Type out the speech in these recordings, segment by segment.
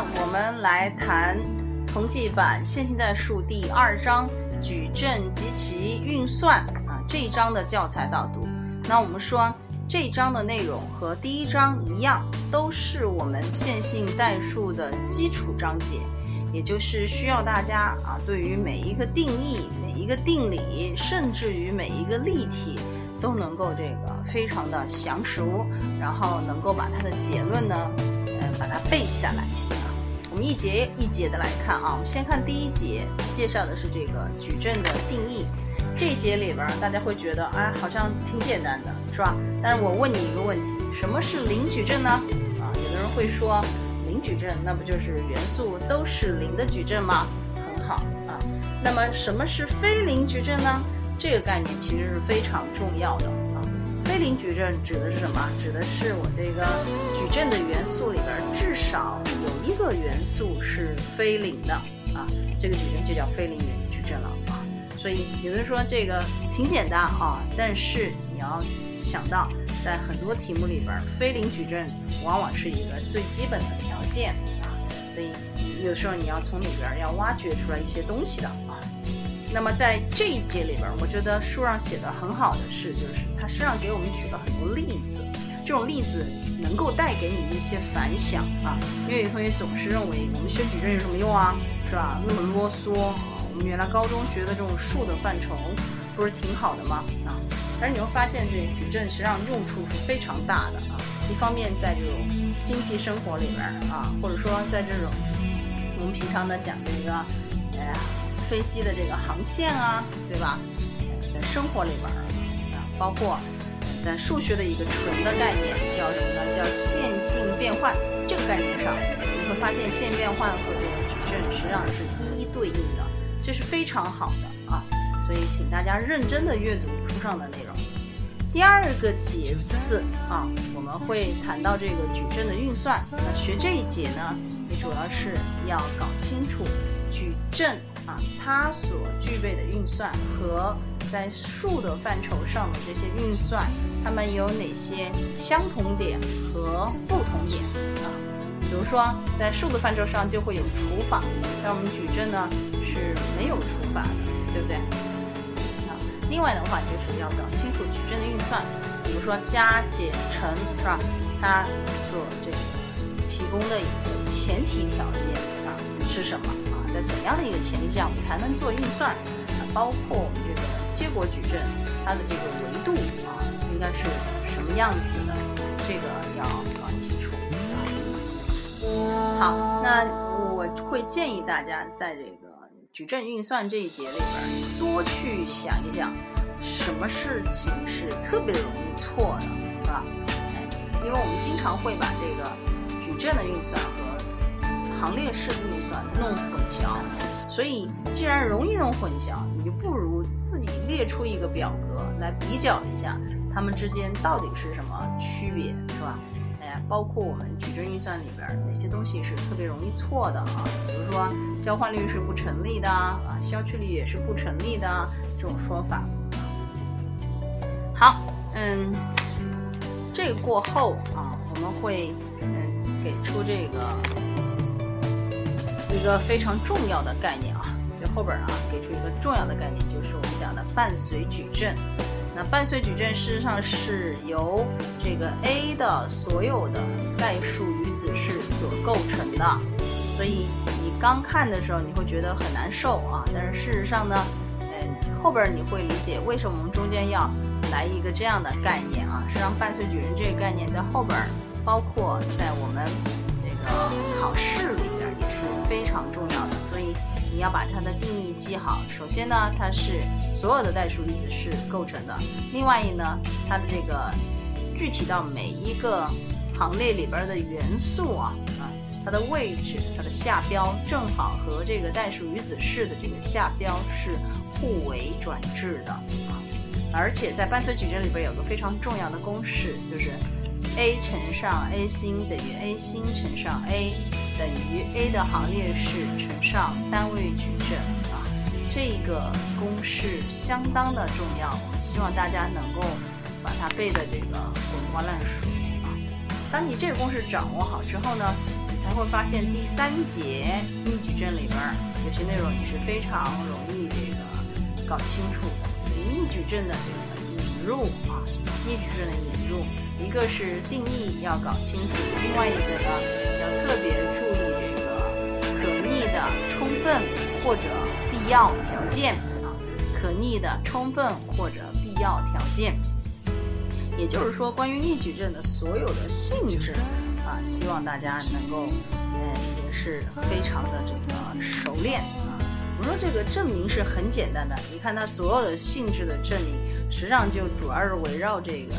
我们来谈同济版线性代数第二章矩阵及其运算啊这一章的教材导读。那我们说这一章的内容和第一章一样，都是我们线性代数的基础章节，也就是需要大家啊对于每一个定义、每一个定理，甚至于每一个例题。都能够这个非常的详熟，然后能够把它的结论呢，呃，把它背下来。们一节一节的来看啊。我们先看第一节，介绍的是这个矩阵的定义。这一节里边大家会觉得，哎，好像挺简单的，是吧？但是我问你一个问题，什么是零矩阵呢？啊，有的人会说，零矩阵那不就是元素都是零的矩阵吗？很好啊。那么什么是非零矩阵呢？这个概念其实是非常重要的啊。非零矩阵指的是什么？指的是我这个矩阵的元素里边少有一个元素是非零的啊，这个矩阵就叫非零矩阵了啊。所以有人说这个挺简单啊，但是你要想到，在很多题目里边，非零矩阵往往是一个最基本的条件啊，所以有时候你要从里边要挖掘出来一些东西的啊。那么在这一节里边，我觉得书上写的很好的是，就是它实际上给我们举了很多例子，这种例子能够带给你一些反响啊。因为有同学总是认为我们学矩阵有什么用啊，是吧？那么啰嗦啊。我们原来高中学的这种数的范畴，不是挺好的吗？啊，但是你会发现这矩阵实际上用处是非常大的啊。一方面在这种经济生活里边啊，或者说在这种我们平常的讲这个，哎呀。飞机的这个航线啊，对吧？在生活里边啊，包括在数学的一个纯的概念叫什么呢？叫线性变换。这个概念上，你会发现线变换和这个矩阵实际上是一一对应的，这是非常好的啊。所以请大家认真的阅读书上的内容。第二个节次啊，我们会谈到这个矩阵的运算。那学这一节呢，你主要是要搞清楚矩阵。啊，它所具备的运算和在数的范畴上的这些运算，它们有哪些相同点和不同点啊？比如说，在数的范畴上就会有除法，但我们矩阵呢是没有除法的，对不对？啊，另外的话就是要搞清楚矩阵的运算，比如说加减乘，是吧？它所这个提供的一个前提条件啊是什么啊？在怎样的一个前提下，我们才能做运算？啊，包括我们这个结果矩阵，它的这个维度啊，应该是什么样子的？这个要搞清楚。好，那我会建议大家在这个矩阵运算这一节里边，多去想一想，什么事情是特别容易错的，是吧？哎，因为我们经常会把这个矩阵的运算和行列式的运算弄混淆，所以既然容易弄混淆，你就不如自己列出一个表格来比较一下，它们之间到底是什么区别，是吧？哎，包括我们矩阵运算里边哪些东西是特别容易错的啊？比如说交换律是不成立的啊，消去律也是不成立的这种说法。好，嗯，这个过后啊，我们会嗯给出这个。一个非常重要的概念啊，这后边啊给出一个重要的概念，就是我们讲的伴随矩阵。那伴随矩阵事实上是由这个 A 的所有的代数与子式所构成的。所以你刚看的时候你会觉得很难受啊，但是事实上呢，嗯，后边你会理解为什么我们中间要来一个这样的概念啊。实际上伴随矩阵这个概念在后边，包括在我们这个考试。非常重要的，所以你要把它的定义记好。首先呢，它是所有的代数粒子是构成的。另外一呢，它的这个具体到每一个行列里边的元素啊啊，它的位置、它的下标正好和这个代数与子式的这个下标是互为转置的啊。而且在伴随矩阵里边有个非常重要的公式，就是 a 乘上 a 星等于 a 星乘上 a。等于 a 的行列式乘上单位矩阵啊，这个公式相当的重要，我们希望大家能够把它背的这个滚瓜烂熟啊。当你这个公式掌握好之后呢，你才会发现第三节逆矩阵里边有些内容你是非常容易这个搞清楚的。逆矩阵的这个引入啊，逆矩阵的引入，一个是定义要搞清楚，另外一个呢分或者必要条件啊，可逆的充分或者必要条件。也就是说，关于逆矩阵的所有的性质啊，希望大家能够，嗯，也是非常的这个熟练啊。我说这个证明是很简单的，你看它所有的性质的证明，实际上就主要是围绕这个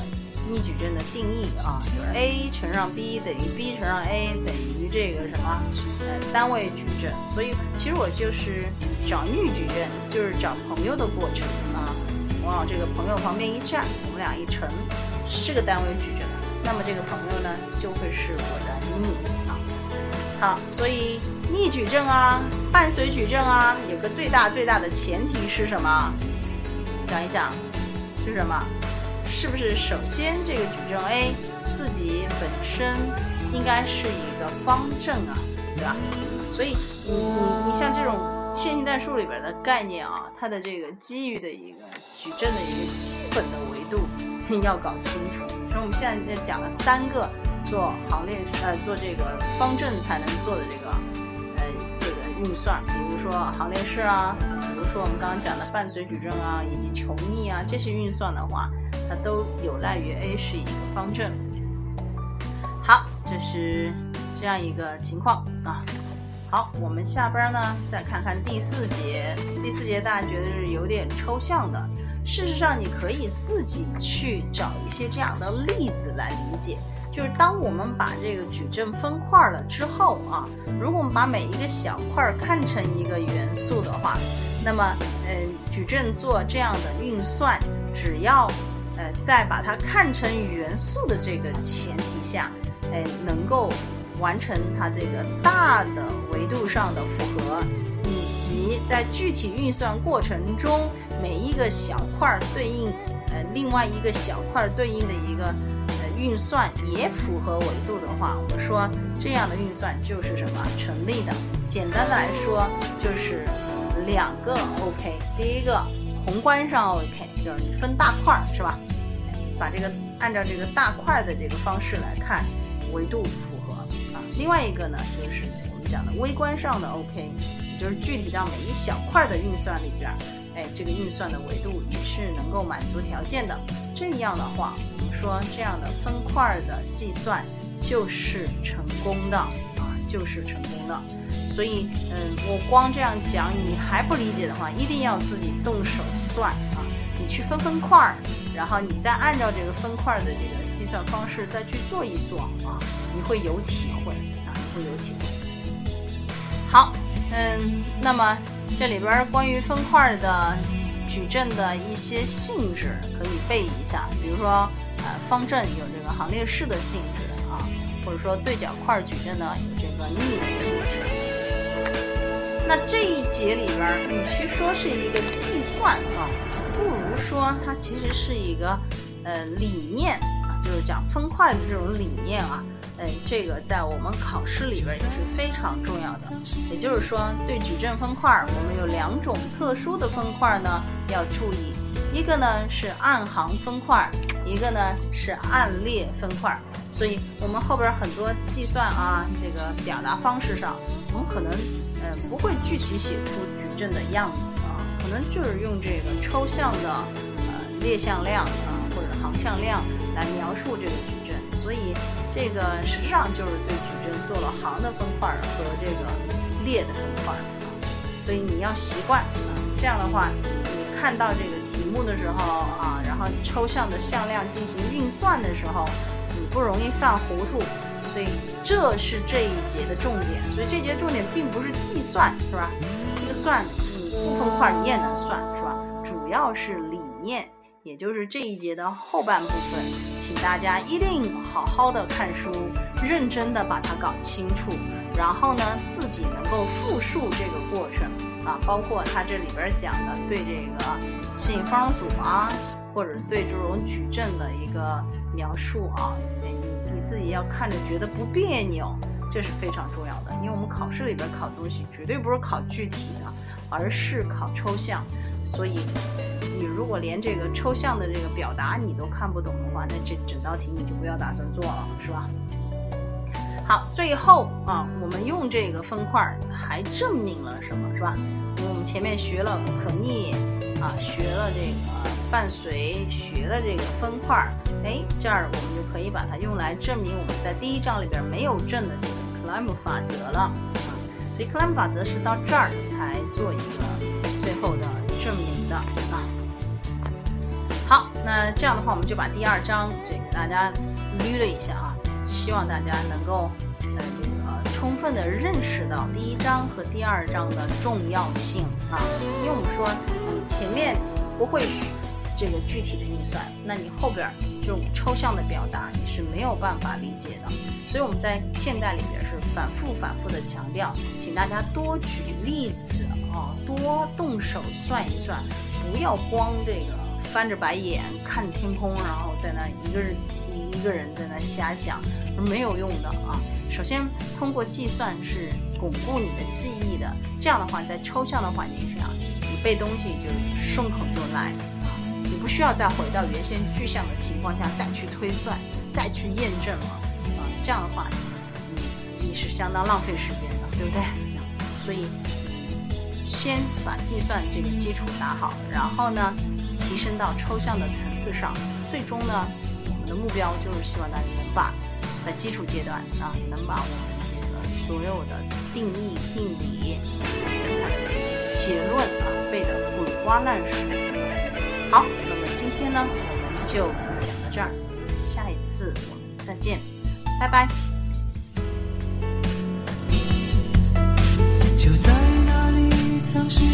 逆矩阵的定义啊，就是 a 乘上 b 等于 b 乘上 a 等于这个什么，呃，单位矩阵。所以其实我就是找逆矩阵，就是找朋友的过程啊。往这个朋友旁边一站，我们俩一乘。是个单位矩阵，那么这个朋友呢就会是我的逆啊。好，所以逆矩阵啊，伴随矩阵啊，有个最大最大的前提是什么？讲一讲，是什么？是不是首先这个矩阵 A 自己本身应该是一个方阵啊，对吧？所以你你你像这种线性代数里边的概念啊，它的这个基于的一个矩阵的一个基本的维度。要搞清楚，所以我们现在就讲了三个做行列呃做这个方阵才能做的这个呃这个运算，比如说行列式啊，比如说我们刚刚讲的伴随矩阵啊，以及求逆啊这些运算的话，它都有赖于 A 是一个方阵。好，这是这样一个情况啊。好，我们下边呢再看看第四节，第四节大家觉得是有点抽象的。事实上，你可以自己去找一些这样的例子来理解。就是当我们把这个矩阵分块了之后啊，如果我们把每一个小块看成一个元素的话，那么，嗯，矩阵做这样的运算，只要，呃，在把它看成元素的这个前提下，哎，能够完成它这个大的维度上的符合。以及在具体运算过程中，每一个小块对应，呃，另外一个小块对应的一个呃运算也符合维度的话，我说这样的运算就是什么成立的？简单的来说，就是两个 OK。第一个宏观上 OK，就是你分大块是吧？把这个按照这个大块的这个方式来看，维度符合啊。另外一个呢，就是我们讲的微观上的 OK。就是具体到每一小块的运算里边，哎，这个运算的维度也是能够满足条件的。这样的话，我们说这样的分块的计算就是成功的啊，就是成功的。所以，嗯，我光这样讲你还不理解的话，一定要自己动手算啊。你去分分块儿，然后你再按照这个分块的这个计算方式再去做一做啊，你会有体会啊，你会有体会。好。嗯，那么这里边关于分块的矩阵的一些性质可以背一下，比如说，呃，方阵有这个行列式的性质啊，或者说对角块矩阵呢有这个逆的性质。那这一节里边，与其说是一个计算啊，说它其实是一个呃理念啊，就是讲分块的这种理念啊。哎，这个在我们考试里边也是非常重要的。也就是说，对矩阵分块，我们有两种特殊的分块呢要注意。一个呢是暗行分块，一个呢是暗列分块。所以，我们后边很多计算啊，这个表达方式上，我们可能嗯不会具体写出矩阵的样子，能就是用这个抽象的呃列向量啊或者行向量来描述这个矩阵。所以。这个实际上就是对矩阵做了行的分块和这个列的分块啊，所以你要习惯啊，这样的话，你看到这个题目的时候啊，然后抽象的向量进行运算的时候，你不容易犯糊涂，所以这是这一节的重点。所以这节重点并不是计算，是吧？这个算部分块你也能算，是吧？主要是理念。也就是这一节的后半部分，请大家一定好好的看书，认真的把它搞清楚，然后呢，自己能够复述这个过程啊，包括它这里边讲的对这个性方组啊，或者对这种矩阵的一个描述啊，你你自己要看着觉得不别扭这是非常重要的，因为我们考试里边考东西绝对不是考具体的，而是考抽象。所以，你如果连这个抽象的这个表达你都看不懂的话，那这整道题你就不要打算做了，是吧？好，最后啊，我们用这个分块还证明了什么，是吧？因为我们前面学了可逆啊，学了这个伴随，学了这个分块，哎，这儿我们就可以把它用来证明我们在第一章里边没有证的这个克莱姆法则了啊。所以克莱姆法则是到这儿才做一个最后的。证明的啊，好，那这样的话，我们就把第二章这个大家捋了一下啊，希望大家能够呃充分的认识到第一章和第二章的重要性啊，因为我们说你前面不会这个具体的运算，那你后边这种抽象的表达你是没有办法理解的，所以我们在现代里边是反复反复的强调，请大家多举例子。啊，多动手算一算，不要光这个翻着白眼看天空，然后在那一个人一一个人在那瞎想，没有用的啊。首先，通过计算是巩固你的记忆的，这样的话，在抽象的环境下，你背东西就顺口就来啊，你不需要再回到原先具象的情况下再去推算、再去验证了啊。这样的话，你你是相当浪费时间的，对不对？所以。先把计算这个基础打好，然后呢，提升到抽象的层次上。最终呢，我们的目标就是希望大家能把在基础阶段啊，能把我们这个所有的定义、定理、结论啊背得滚瓜烂熟。好，那么今天呢，我们就讲到这儿，下一次我们再见，拜拜。就在那里藏心。